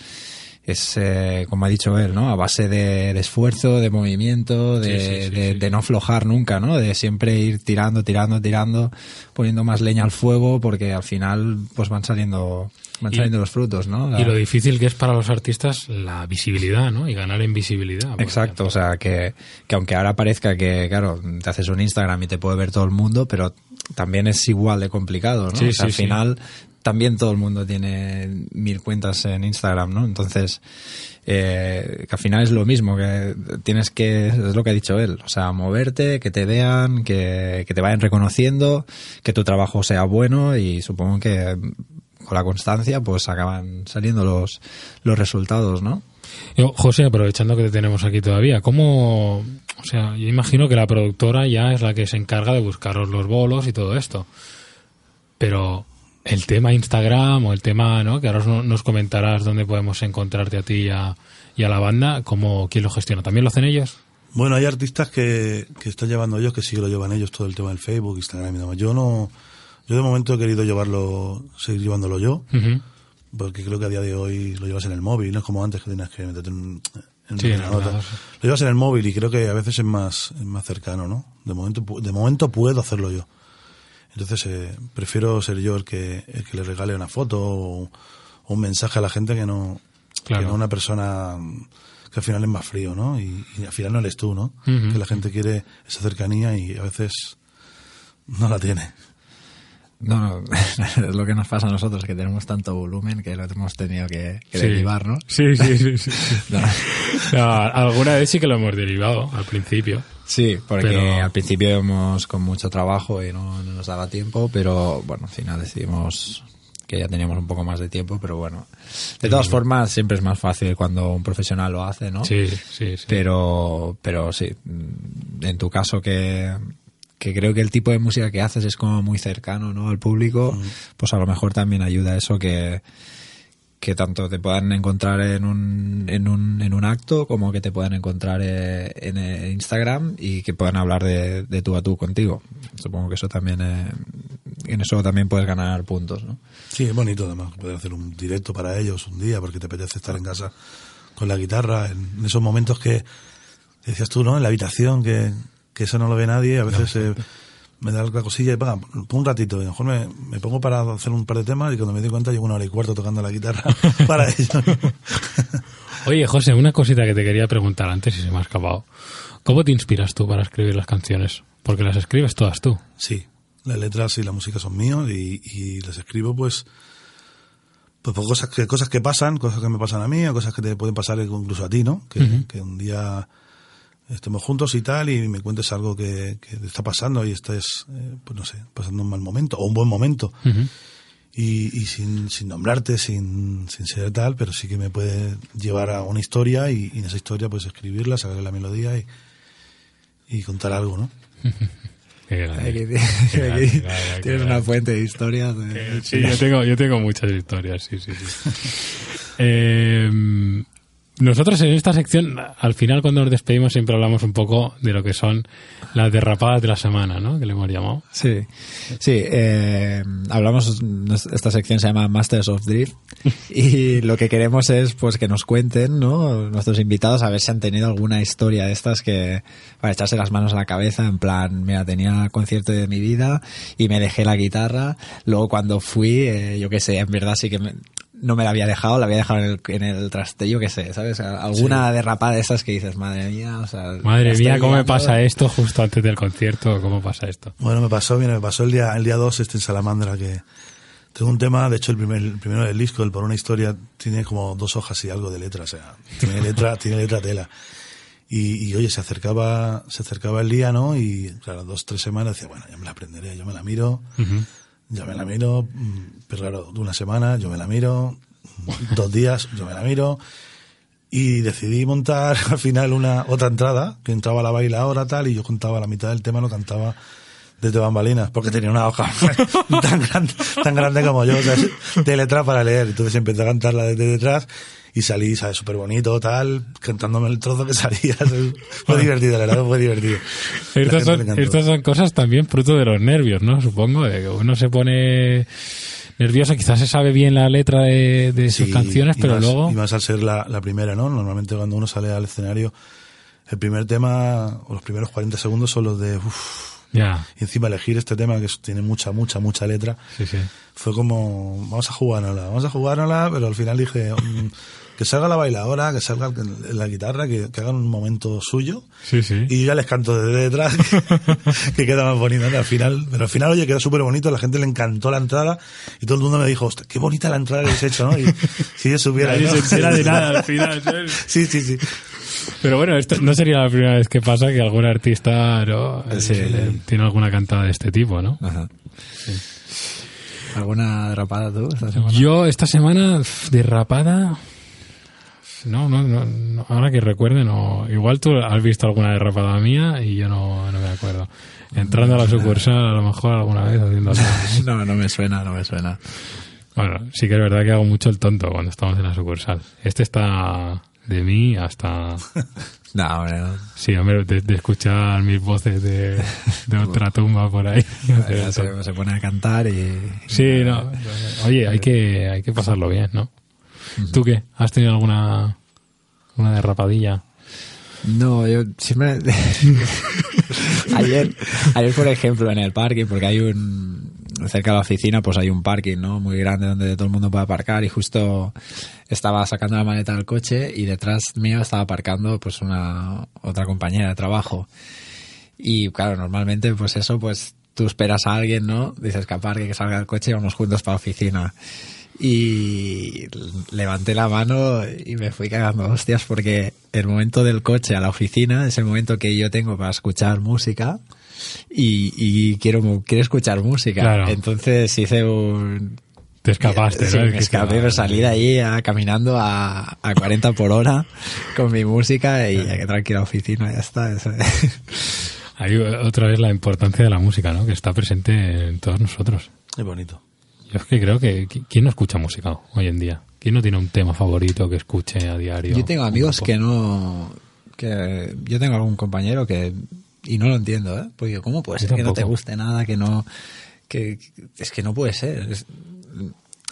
es, eh, como ha dicho él, ¿no? A base de, de esfuerzo, de movimiento, de, Sí, sí, sí, de- de no aflojar nunca, ¿no? De siempre ir tirando, tirando, tirando, poniendo más leña al fuego, porque al final, pues van saliendo, van Y- saliendo los frutos, ¿no? La- Y lo difícil que es para los artistas la visibilidad, ¿no? Y ganar en visibilidad. Exacto, o sea, que, que aunque ahora parezca que, claro, te haces un Instagram y te puede ver todo el mundo, pero también es igual de complicado, ¿no? O sea, al final también todo el mundo tiene mil cuentas en Instagram, ¿no? Entonces, eh, que al final es lo mismo, que tienes que, es lo que ha dicho él, o sea, moverte, que te vean, que, que te vayan reconociendo, que tu trabajo sea bueno y supongo que con la constancia pues acaban saliendo los, los resultados, ¿no? Yo, José, aprovechando que te tenemos aquí todavía, ¿cómo...? O sea, yo imagino que la productora ya es la que se encarga de buscaros los bolos y todo esto. Pero el tema Instagram o el tema, ¿no? Que ahora nos- comentarás dónde podemos encontrarte a ti y a, y a la banda, ¿cómo, ¿quién lo gestiona? ¿También lo hacen ellos? Bueno, hay artistas que, que están llevando ellos, que sí que lo llevan ellos, todo el tema del Facebook, Instagram y demás. Yo no, yo de momento he querido llevarlo, seguir llevándolo yo, porque creo que a día de hoy lo llevas en el móvil, no es como antes que tenías que meterte en, en Sí, una nota. Lo llevas en el móvil y creo que a veces es más, es más cercano, ¿no? De momento, de momento puedo hacerlo yo. Entonces, eh, prefiero ser yo el que, el que le regale una foto o, o un mensaje a la gente que no, Claro. que no una persona mm, que al final es más frío, ¿no? Y, y al final no eres tú, ¿no? Que la gente quiere esa cercanía y a veces no la tiene. No, no, es lo que nos pasa a nosotros, que tenemos tanto volumen que lo hemos tenido que, que Sí. derivar, ¿no? Sí, sí, sí. sí, sí. No. No, alguna vez sí que lo hemos derivado al principio. Sí, porque Pero- al principio íbamos con mucho trabajo y no, no nos daba tiempo, pero bueno, al final decidimos que ya teníamos un poco más de tiempo, pero bueno. De todas formas, siempre es más fácil cuando un profesional lo hace, ¿no? Sí, sí, sí. Pero, pero sí, en tu caso que, que creo que el tipo de música que haces es como muy cercano, ¿no? Al público, pues a lo mejor también ayuda eso que, que tanto te puedan encontrar en un, en un, en un acto como que te puedan encontrar eh, en eh, Instagram y que puedan hablar de, de tú a tú contigo. Supongo que eso también, eh, en eso también puedes ganar puntos, ¿no? Sí, es bonito además poder hacer un directo para ellos un día porque te apetece estar en casa con la guitarra en esos momentos que decías tú, ¿no? En la habitación que, que eso no lo ve nadie, a veces eh, me da la cosilla y pon un ratito, y a lo mejor me, me pongo para hacer un par de temas y cuando me doy cuenta llevo una hora y cuarto tocando la guitarra para ellos. Oye, José, una cosita que te quería preguntar antes y se me ha escapado. ¿Cómo te inspiras tú para escribir las canciones? Porque las escribes todas tú. Sí, las letras y la música son míos y, y las escribo pues pues por cosas que cosas que pasan, cosas que me pasan a mí, o cosas que te pueden pasar incluso a ti, ¿no? Que, que un día estemos juntos y tal y me cuentes algo que, que te está pasando y estés, eh, pues no sé, pasando un mal momento o un buen momento. Y, y sin, sin nombrarte, sin, sin ser tal, pero sí que me puede llevar a una historia y, y en esa historia pues escribirla, sacarle la melodía y, y contar algo, ¿no? Tienes una fuente de historias. de- Sí, yo tengo, yo tengo muchas historias, sí, sí, sí. Eh, nosotros en esta sección, al final cuando nos despedimos siempre hablamos un poco de lo que son las derrapadas de la semana, ¿no? Que le hemos llamado. Sí, sí. eh, hablamos, esta sección se llama Masters of Drift y lo que queremos es pues que nos cuenten, ¿no? Nuestros invitados a ver si han tenido alguna historia de estas que para echarse las manos a la cabeza en plan, mira, tenía concierto de mi vida y me dejé la guitarra, luego cuando fui, eh, yo qué sé, en verdad sí que me- no me la había dejado, la había dejado en el, en el traste, yo qué sé, ¿sabes? Alguna derrapada de estas que dices, madre mía, o sea... Madre mía, ¿cómo me liando". pasa esto justo antes del concierto? ¿Cómo pasa esto? Bueno, me pasó, mira, me pasó el día el día 2 este en Salamandra que tengo un tema, de hecho el, primer, el primero del disco, el por una historia, tiene como dos hojas y algo de letra, o sea, tiene letra, tiene letra tela. Y, y, oye, se acercaba, se acercaba el día, ¿no? Y claro, dos, tres semanas decía, bueno, ya me la aprenderé, yo me la miro, ya me la miro, mm, pero claro, una semana, yo me la miro, dos días, yo me la miro, y decidí montar al final una otra entrada, que entraba la baila ahora tal, y yo contaba la mitad del tema, lo cantaba desde bambalinas, porque tenía una hoja tan grande, tan grande como yo, de letra para leer. Entonces empecé a cantarla desde detrás y salí, ¿sabes? Súper bonito, tal, cantándome el trozo que salía. Fue divertido, la verdad, fue divertido. Estas son, estas cosas también fruto de los nervios, ¿no? Supongo, de que uno se pone nervioso, quizás se sabe bien la letra de, de sus Sí, canciones, pero más- luego... Y más al ser la, la primera, ¿no? Normalmente cuando uno sale al escenario, el primer tema, o los primeros 40 segundos son los de... Uf, Ya, y encima elegir este tema que tiene mucha, mucha, mucha letra, sí, sí. fue como, vamos a jugárnosla, vamos a jugárnosla, pero al final dije, mm, que salga la bailadora, que salga la guitarra, que, que hagan un momento suyo. Sí, sí. Y yo ya les canto desde detrás, que queda más bonito ¿no? al final. Pero al final, oye, quedó súper bonito, la gente le encantó la entrada y todo el mundo me dijo, "Hostia, qué bonita la entrada que habéis hecho, ¿no? Y si yo supiera... Nadie ¿no? se entera de nada al final, ¿sabes? Sí, sí, sí. Pero bueno, esto no sería la primera vez que pasa que algún artista ¿no? Sí. Eh, tiene alguna cantada de este tipo, ¿no? Ajá. ¿Alguna derrapada tú esta semana? Yo esta semana derrapada... No, no, no, no, ahora que recuerde, no. Igual tú has visto alguna derrapada mía y yo no, no me acuerdo. Entrando a la sucursal, a lo mejor alguna vez haciendo algo. No, no me suena, no me suena. Bueno, sí que es verdad que hago mucho el tonto cuando estamos en la sucursal. Este está de mí hasta... No, hombre, no. Sí, hombre, de, de escuchar mis voces de, de otra tumba por ahí. Se, se pone a cantar y... Sí, no. Oye, hay que, hay que pasarlo bien, ¿no? ¿Tú qué? ¿Has tenido alguna una derrapadilla? No, yo siempre... ayer, ayer, por ejemplo, en el parking, porque hay un... Cerca de la oficina, pues hay un parking, ¿no? Muy grande donde todo el mundo puede aparcar y justo estaba sacando la maleta del coche y detrás mío estaba aparcando pues una otra compañera de trabajo. Y claro, normalmente pues eso, pues tú esperas a alguien, ¿no? Dices que aparque, que salga el coche y vamos juntos para la oficina. Y levanté la mano y me fui cagando hostias porque el momento del coche a la oficina es el momento que yo tengo para escuchar música y, y quiero, quiero escuchar música. Claro. Entonces hice un... Te escapaste, Sí, ¿no? me escapé, me salí de ahí a- caminando a, a 40 por hora con mi música y ya que tranquila oficina, ya está. Hay otra vez la importancia de la música, ¿no? Que está presente en todos nosotros. Es bonito. Yo es que creo que... ¿Quién no escucha música hoy en día? ¿Quién no tiene un tema favorito que escuche a diario? Yo tengo amigos que no. que Yo tengo algún compañero que. Y no lo entiendo, ¿eh? Porque, ¿cómo puede ser que no te guste nada, que no. que Es que no puede ser. Es-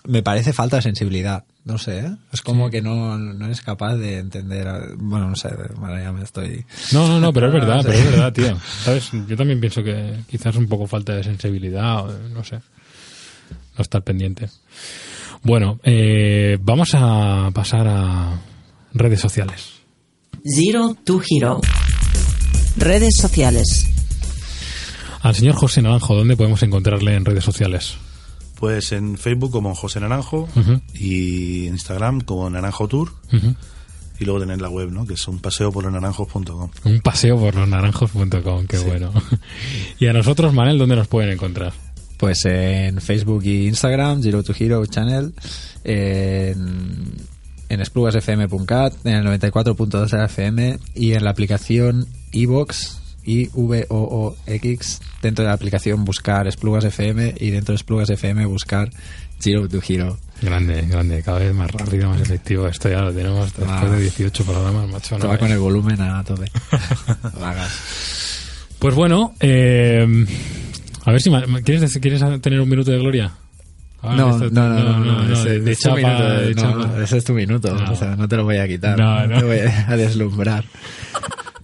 me parece falta de sensibilidad. No sé, ¿eh? Es como que no, no eres capaz de entender. Bueno, no sé, bueno, ya me estoy. No, no, no, pero es verdad, no sé. pero es verdad, tío. ¿Sabes? Yo también pienso que quizás un poco falta de sensibilidad, o, no sé. No estar pendiente. Bueno, eh, vamos a pasar a redes sociales. Zero to Hero. Redes sociales. Al señor José Naranjo, ¿dónde podemos encontrarle en redes sociales? Pues en Facebook como José Naranjo y en Instagram como Naranjo Tour y luego tener la web, ¿no? Que es un paseo por los naranjos.com. Un paseo por los naranjos.com, qué bueno. y a nosotros, Manel, ¿dónde nos pueden encontrar? Pues en Facebook y Instagram, Zero to Hero Channel, en, en esplugasfm.cat, en el 94.2 de la FM y en la aplicación iVox y V-O-O-X, dentro de la aplicación buscar Esplugas FM y dentro de Esplugas FM buscar Zero to Hero. Grande, grande, cada vez más rápido, más efectivo. Esto ya lo tenemos después Ah. de 18 programas, macho. ¿no va con el volumen a tope. Lo hagas. Pues bueno, eh, a ver si ¿quieres, ¿quieres tener un minuto de gloria? Ah, No, no, no, no, no, de, ese- de chapa, minuto, de no, chapa. no, ese es tu minuto, No. o sea, no te lo voy a quitar, No, no. te voy a deslumbrar.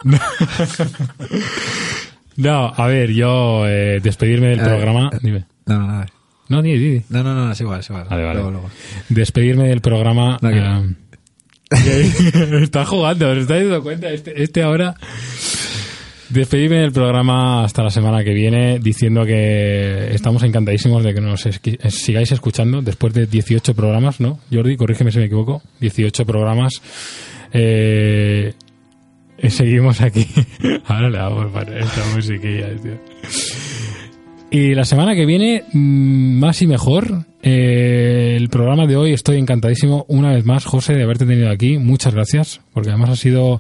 No, a ver, yo eh, despedirme del A ver, programa. eh, Dime. No, no, no, No, di, di. no, no, no, es igual, es igual. Vale, vale. Luego, luego. Despedirme del programa. No, eh, está jugando, ¿os estáis dando cuenta? Este, este ahora. Despedirme del programa hasta la semana que viene diciendo que estamos encantadísimos de que nos esqui- eh, sigáis escuchando después de 18 programas, ¿no? Jordi, corrígeme si me equivoco. 18 programas. Eh, eh, seguimos aquí. Ahora le vamos a poner esta musiquilla, tío. Y la semana que viene, mm, más y mejor. Eh, el programa de hoy estoy encantadísimo una vez más, José, de haberte tenido aquí. Muchas gracias, porque además ha sido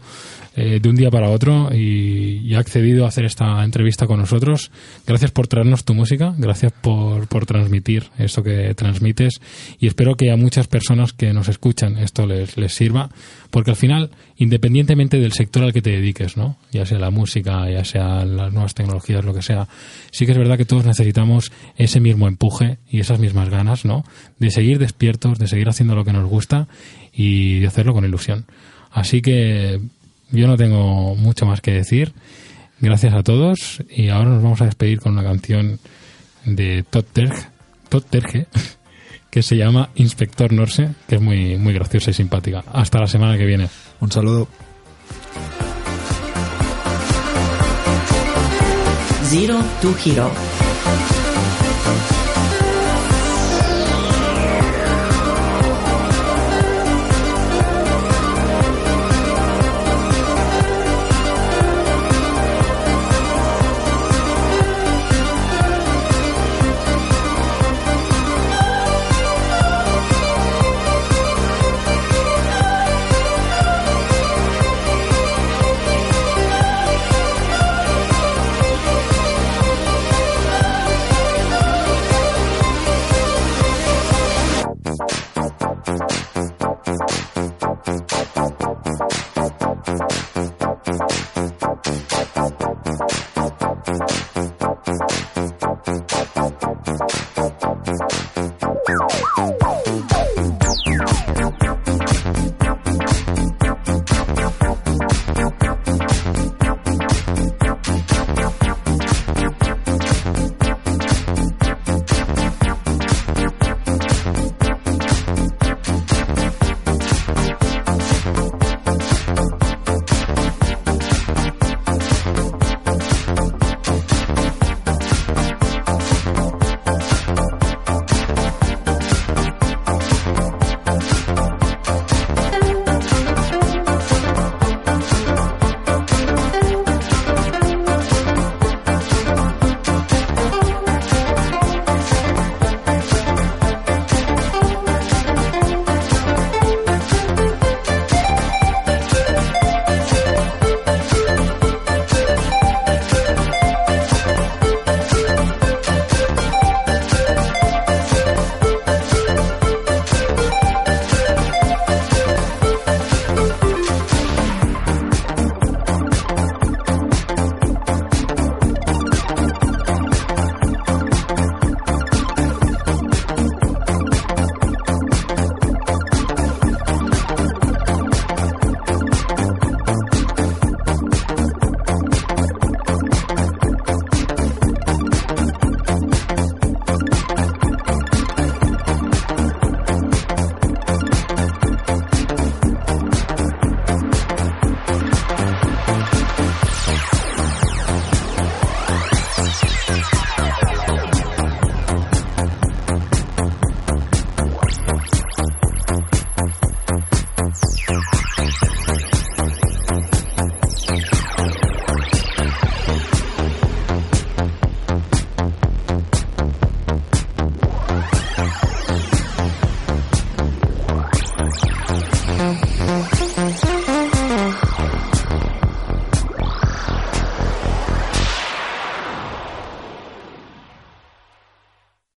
eh, de un día para otro y, ha accedido a hacer esta entrevista con nosotros. Gracias por traernos tu música, gracias por, por transmitir esto que transmites y espero que a muchas personas que nos escuchan esto les, les sirva, porque al final, independientemente del sector al que te dediques, ¿no? ya sea la música, ya sea las nuevas tecnologías, lo que sea, sí que es verdad que todos necesitamos ese mismo empuje y esas mismas ganas, ¿no? De seguir despiertos, de seguir haciendo lo que nos gusta y de hacerlo con ilusión. Así que yo no tengo mucho más que decir. Gracias a todos y ahora nos vamos a despedir con una canción de Todd Terge, que se llama Inspector Norse, que es muy, muy graciosa y simpática. Hasta la semana que viene. Un saludo. Zero to Hero.